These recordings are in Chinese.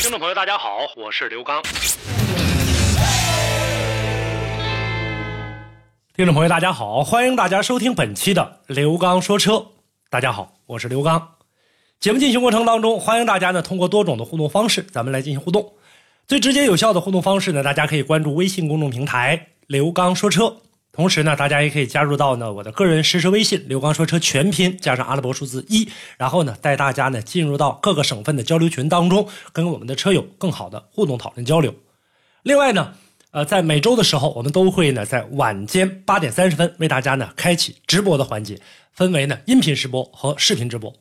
听众朋友，大家好，我是刘刚。听众朋友，大家好，欢迎大家收听本期的刘刚说车。大家好，我是刘刚。节目进行过程当中，欢迎大家呢通过多种的互动方式，咱们来进行互动。最直接有效的互动方式呢，大家可以关注微信公众平台“刘刚说车”，同时呢，大家也可以加入到呢我的个人实时微信“刘刚说车”全拼加上阿拉伯数字一，然后呢带大家呢进入到各个省份的交流群当中，跟我们的车友更好的互动讨论交流。另外呢，呃，在每周的时候，我们都会呢在晚间八点三十分为大家呢开启直播的环节，分为呢音频直播和视频直播。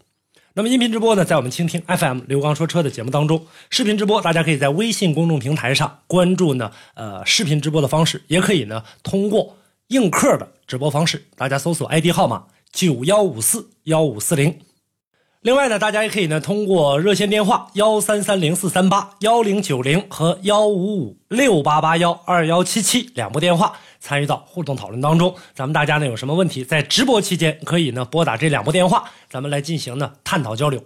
那么音频直播呢，在我们倾听 FM 刘刚说车的节目当中；视频直播，大家可以在微信公众平台上关注呢，呃，视频直播的方式，也可以呢通过映客的直播方式，大家搜索 ID 号码九幺五四幺五四零。另外呢，大家也可以呢通过热线电话幺三三零四三八幺零九零和幺五五六八八幺二幺七七两部电话参与到互动讨论当中。咱们大家呢有什么问题，在直播期间可以呢拨打这两部电话，咱们来进行呢探讨交流。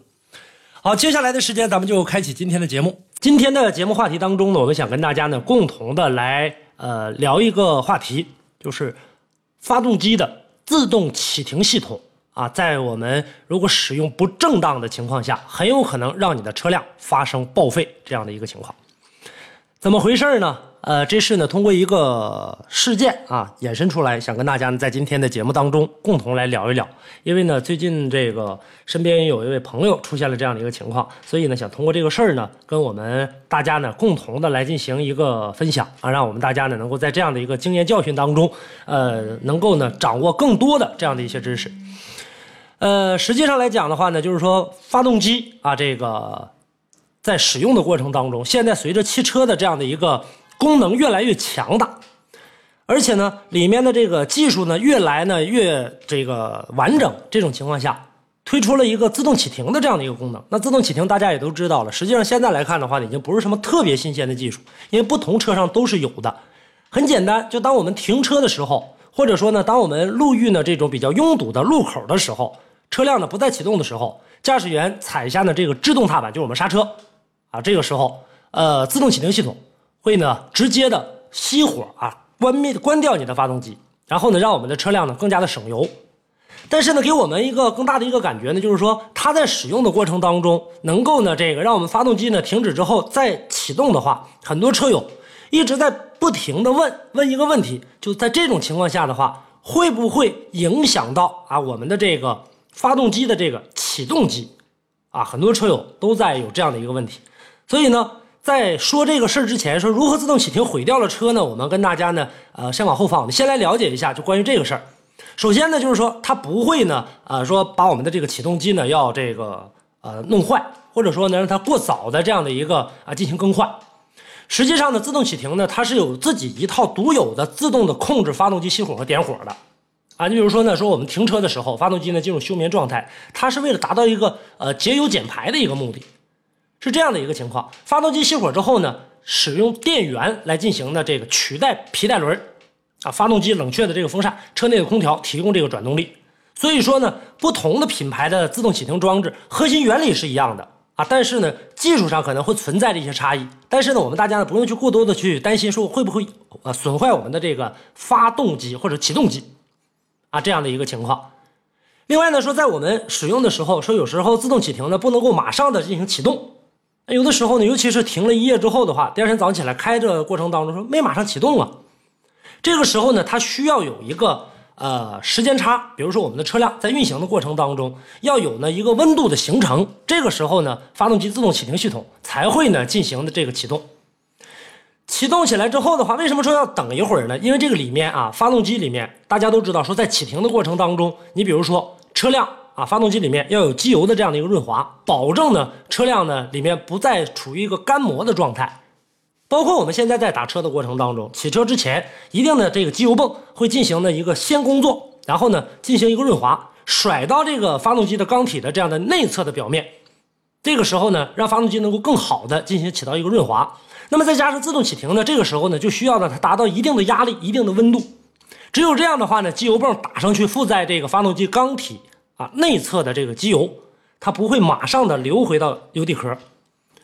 好，接下来的时间咱们就开启今天的节目。今天的节目话题当中呢，我们想跟大家呢共同的来呃聊一个话题，就是发动机的自动启停系统。啊，在我们如果使用不正当的情况下，很有可能让你的车辆发生报废这样的一个情况。怎么回事呢？呃，这是呢通过一个事件啊衍生出来，想跟大家呢在今天的节目当中共同来聊一聊。因为呢最近这个身边有一位朋友出现了这样的一个情况，所以呢想通过这个事儿呢跟我们大家呢共同的来进行一个分享啊，让我们大家呢能够在这样的一个经验教训当中，呃，能够呢掌握更多的这样的一些知识。呃，实际上来讲的话呢，就是说发动机啊，这个在使用的过程当中，现在随着汽车的这样的一个功能越来越强大，而且呢，里面的这个技术呢越来呢越这个完整，这种情况下，推出了一个自动启停的这样的一个功能。那自动启停大家也都知道了，实际上现在来看的话呢，已经不是什么特别新鲜的技术，因为不同车上都是有的。很简单，就当我们停车的时候，或者说呢，当我们路遇呢这种比较拥堵的路口的时候。车辆呢不再启动的时候，驾驶员踩下呢这个制动踏板，就是我们刹车，啊，这个时候，呃，自动启停系统会呢直接的熄火啊，关灭关掉你的发动机，然后呢让我们的车辆呢更加的省油。但是呢，给我们一个更大的一个感觉呢，就是说它在使用的过程当中，能够呢这个让我们发动机呢停止之后再启动的话，很多车友一直在不停的问问一个问题，就在这种情况下的话，会不会影响到啊我们的这个？发动机的这个启动机，啊，很多车友都在有这样的一个问题，所以呢，在说这个事儿之前，说如何自动启停毁掉了车呢？我们跟大家呢，呃，先往后放，我们先来了解一下，就关于这个事儿。首先呢，就是说它不会呢，呃，说把我们的这个启动机呢要这个呃弄坏，或者说呢让它过早的这样的一个啊进行更换。实际上呢，自动启停呢，它是有自己一套独有的自动的控制发动机熄火和点火的。啊，你比如说呢，说我们停车的时候，发动机呢进入休眠状态，它是为了达到一个呃节油减排的一个目的，是这样的一个情况。发动机熄火之后呢，使用电源来进行的这个取代皮带轮，啊，发动机冷却的这个风扇，车内的空调提供这个转动力。所以说呢，不同的品牌的自动启停装置核心原理是一样的啊，但是呢，技术上可能会存在的一些差异。但是呢，我们大家呢不用去过多的去担心说会不会呃损坏我们的这个发动机或者启动机。啊，这样的一个情况。另外呢，说在我们使用的时候，说有时候自动启停呢不能够马上的进行启动，有的时候呢，尤其是停了一夜之后的话，第二天早上起来开着过程当中说没马上启动啊，这个时候呢，它需要有一个呃时间差，比如说我们的车辆在运行的过程当中要有呢一个温度的形成，这个时候呢，发动机自动启停系统才会呢进行的这个启动。启动起来之后的话，为什么说要等一会儿呢？因为这个里面啊，发动机里面大家都知道，说在启停的过程当中，你比如说车辆啊，发动机里面要有机油的这样的一个润滑，保证呢车辆呢里面不再处于一个干磨的状态。包括我们现在在打车的过程当中，起车之前，一定的这个机油泵会进行的一个先工作，然后呢进行一个润滑，甩到这个发动机的缸体的这样的内侧的表面。这个时候呢，让发动机能够更好的进行起到一个润滑。那么再加上自动启停呢，这个时候呢，就需要呢它达到一定的压力、一定的温度。只有这样的话呢，机油泵打上去附在这个发动机缸体啊内侧的这个机油，它不会马上的流回到油底壳，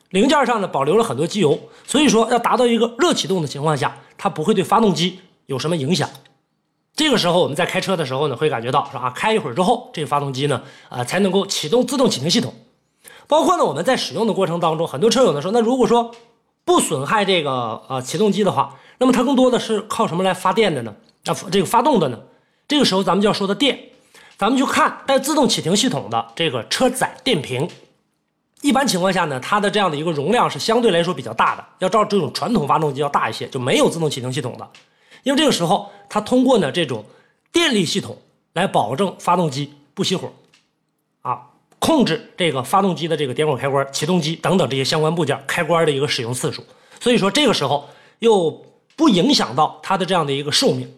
零件上呢保留了很多机油，所以说要达到一个热启动的情况下，它不会对发动机有什么影响。这个时候我们在开车的时候呢，会感觉到是吧？开一会儿之后，这个发动机呢，啊才能够启动自动启停系统。包括呢，我们在使用的过程当中，很多车友呢说，那如果说不损害这个呃启动机的话，那么它更多的是靠什么来发电的呢？啊，这个发动的呢？这个时候咱们就要说的电，咱们就看带自动启停系统的这个车载电瓶。一般情况下呢，它的这样的一个容量是相对来说比较大的，要照这种传统发动机要大一些，就没有自动启停系统的。因为这个时候它通过呢这种电力系统来保证发动机不熄火，啊。控制这个发动机的这个点火开关、启动机等等这些相关部件开关的一个使用次数，所以说这个时候又不影响到它的这样的一个寿命，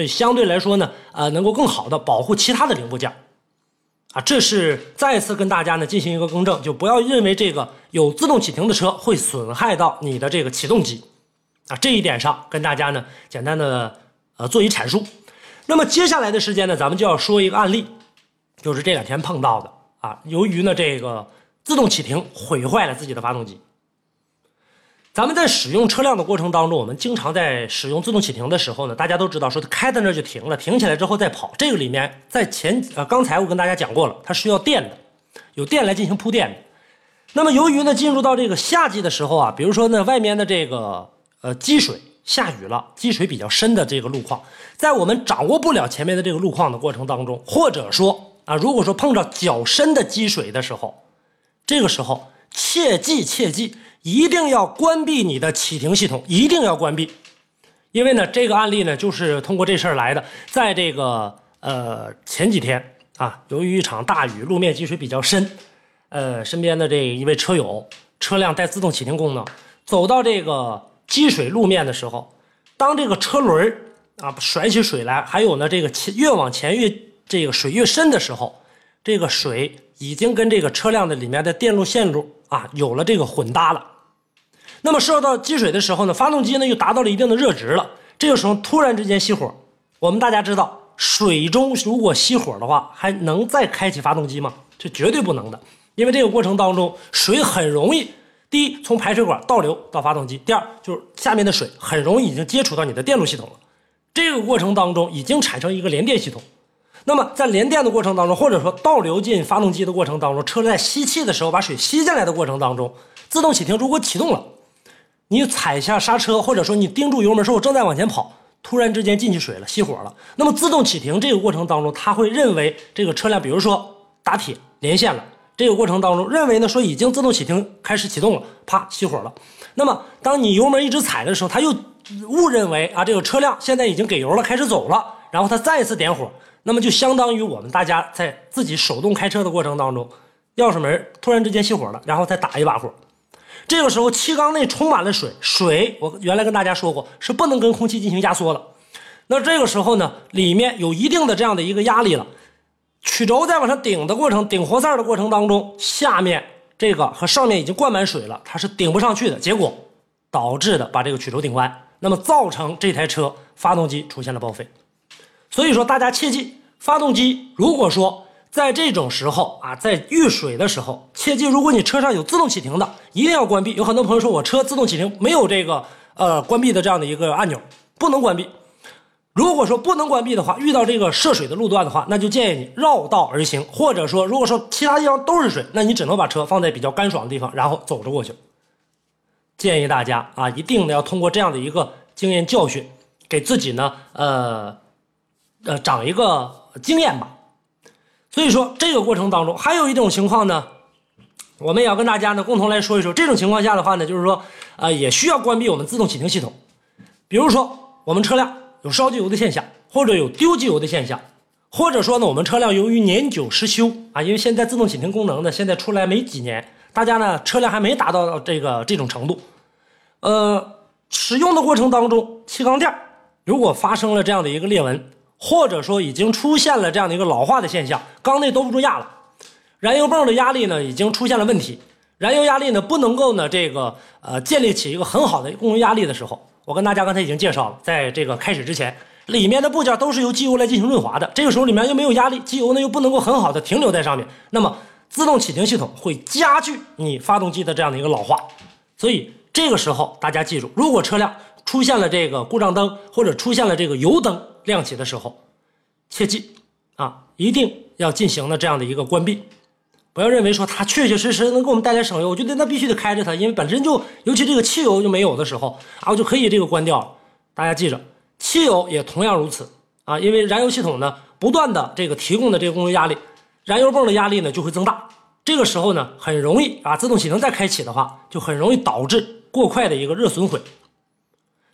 所以相对来说呢，呃，能够更好的保护其他的零部件，啊，这是再次跟大家呢进行一个更正，就不要认为这个有自动启停的车会损害到你的这个启动机，啊，这一点上跟大家呢简单的呃做一阐述。那么接下来的时间呢，咱们就要说一个案例，就是这两天碰到的。啊，由于呢这个自动启停毁坏了自己的发动机。咱们在使用车辆的过程当中，我们经常在使用自动启停的时候呢，大家都知道说它开在那就停了，停起来之后再跑。这个里面在前呃刚才我跟大家讲过了，它需要电的，有电来进行铺垫的。那么由于呢进入到这个夏季的时候啊，比如说呢外面的这个呃积水下雨了，积水比较深的这个路况，在我们掌握不了前面的这个路况的过程当中，或者说。啊，如果说碰着较深的积水的时候，这个时候切记切记，一定要关闭你的启停系统，一定要关闭。因为呢，这个案例呢，就是通过这事儿来的。在这个呃前几天啊，由于一场大雨，路面积水比较深，呃，身边的这一位车友车辆带自动启停功能，走到这个积水路面的时候，当这个车轮啊甩起水来，还有呢，这个越往前越。这个水越深的时候，这个水已经跟这个车辆的里面的电路线路啊有了这个混搭了。那么受到积水的时候呢，发动机呢又达到了一定的热值了。这个时候突然之间熄火，我们大家知道，水中如果熄火的话，还能再开启发动机吗？这绝对不能的，因为这个过程当中水很容易，第一从排水管倒流到发动机，第二就是下面的水很容易已经接触到你的电路系统了。这个过程当中已经产生一个连电系统。那么在连电的过程当中，或者说倒流进发动机的过程当中，车在吸气的时候把水吸进来的过程当中，自动启停如果启动了，你踩下刹车，或者说你盯住油门，说我正在往前跑，突然之间进去水了，熄火了。那么自动启停这个过程当中，它会认为这个车辆，比如说打铁连线了，这个过程当中认为呢说已经自动启停开始启动了，啪熄火了。那么当你油门一直踩的时候，它又误认为啊这个车辆现在已经给油了，开始走了，然后它再一次点火。那么就相当于我们大家在自己手动开车的过程当中，钥匙门突然之间熄火了，然后再打一把火，这个时候气缸内充满了水，水我原来跟大家说过是不能跟空气进行压缩的，那这个时候呢，里面有一定的这样的一个压力了，曲轴在往上顶的过程，顶活塞的过程当中，下面这个和上面已经灌满水了，它是顶不上去的，结果导致的把这个曲轴顶歪，那么造成这台车发动机出现了报废。所以说，大家切记，发动机如果说在这种时候啊，在遇水的时候，切记，如果你车上有自动启停的，一定要关闭。有很多朋友说我车自动启停没有这个呃关闭的这样的一个按钮，不能关闭。如果说不能关闭的话，遇到这个涉水的路段的话，那就建议你绕道而行，或者说，如果说其他地方都是水，那你只能把车放在比较干爽的地方，然后走着过去。建议大家啊，一定要通过这样的一个经验教训，给自己呢，呃。呃，长一个经验吧。所以说，这个过程当中还有一种情况呢，我们也要跟大家呢共同来说一说。这种情况下的话呢，就是说，呃，也需要关闭我们自动启停系统。比如说，我们车辆有烧机油的现象，或者有丢机油的现象，或者说呢，我们车辆由于年久失修啊，因为现在自动启停功能呢，现在出来没几年，大家呢车辆还没达到这个这种程度，呃。使用的过程当中，气缸垫如果发生了这样的一个裂纹，或者说已经出现了这样的一个老化的现象，缸内兜不住压了，燃油泵的压力呢已经出现了问题，燃油压力呢不能够呢这个呃建立起一个很好的供油压力的时候，我跟大家刚才已经介绍了，在这个开始之前，里面的部件都是由机油来进行润滑的，这个时候里面又没有压力，机油呢又不能够很好的停留在上面，那么自动启停系统会加剧你发动机的这样的一个老化，所以这个时候大家记住，如果车辆出现了这个故障灯或者出现了这个油灯亮起的时候，切记啊，一定要进行的这样的一个关闭，不要认为说它确确实实能给我们带来省油，我觉得那必须得开着它，因为本身就尤其这个汽油就没有的时候啊，我就可以这个关掉了。大家记着，汽油也同样如此啊，因为燃油系统呢不断的这个提供的这个供油压力，燃油泵的压力呢就会增大，这个时候呢很容易啊，自动启停再开启的话，就很容易导致过快的一个热损毁。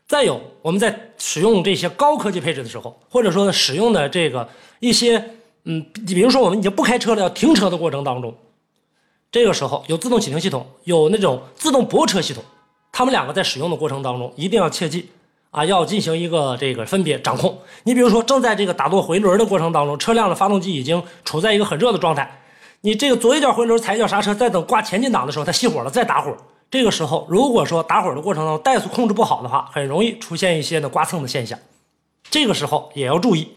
再有，我们在使用这些高科技配置的时候，或者说，使用的这个一些，嗯，你比如说我们已经不开车了，要停车的过程当中，这个时候有自动启停系统，有那种自动泊车系统，他们两个在使用的过程当中，一定要切记啊，要进行一个这个分别掌控。你比如说，正在这个打舵回轮的过程当中，车辆的发动机已经处在一个很热的状态，你这个左一脚回轮，踩一脚刹车，再等挂前进档的时候，它熄火了，再打火。这个时候，如果说打火的过程当中怠速控制不好的话，很容易出现一些呢刮蹭的现象。这个时候也要注意。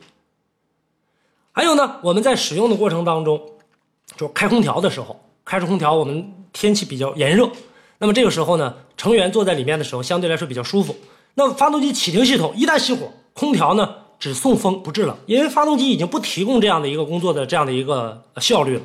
还有呢，我们在使用的过程当中，就开空调的时候，开着空调，我们天气比较炎热，那么这个时候呢，成员坐在里面的时候相对来说比较舒服。那么发动机启停系统一旦熄火，空调呢只送风不制冷，因为发动机已经不提供这样的一个工作的这样的一个效率了。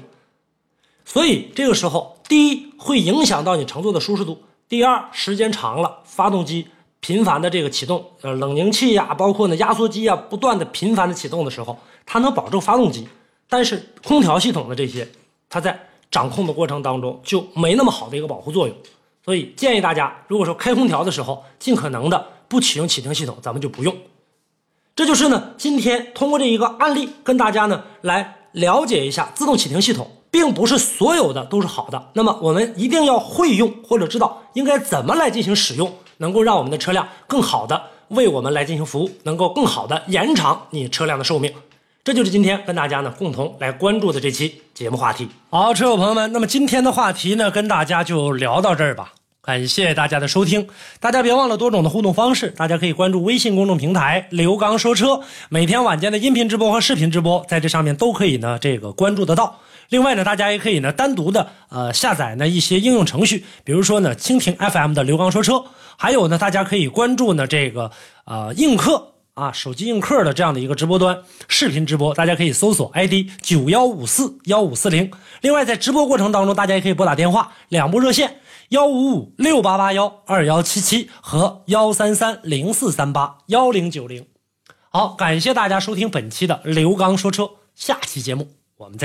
所以这个时候，第一会影响到你乘坐的舒适度；第二，时间长了，发动机频繁的这个启动，呃，冷凝器呀，包括呢压缩机啊，不断的频繁的启动的时候，它能保证发动机，但是空调系统的这些，它在掌控的过程当中就没那么好的一个保护作用。所以建议大家，如果说开空调的时候，尽可能的不启用启停系统，咱们就不用。这就是呢，今天通过这一个案例跟大家呢来了解一下自动启停系统。并不是所有的都是好的，那么我们一定要会用或者知道应该怎么来进行使用，能够让我们的车辆更好的为我们来进行服务，能够更好的延长你车辆的寿命。这就是今天跟大家呢共同来关注的这期节目话题。好，车友朋友们，那么今天的话题呢，跟大家就聊到这儿吧。感谢大家的收听，大家别忘了多种的互动方式，大家可以关注微信公众平台“刘刚说车”，每天晚间的音频直播和视频直播在这上面都可以呢这个关注得到。另外呢，大家也可以呢单独的呃下载呢一些应用程序，比如说呢蜻蜓 FM 的刘刚说车，还有呢大家可以关注呢这个呃映客啊手机映客的这样的一个直播端视频直播，大家可以搜索 ID 九幺五四幺五四零。另外在直播过程当中，大家也可以拨打电话两部热线。幺五五六八八幺二幺七七和幺三三零四三八幺零九零，好，感谢大家收听本期的刘刚说车，下期节目我们再。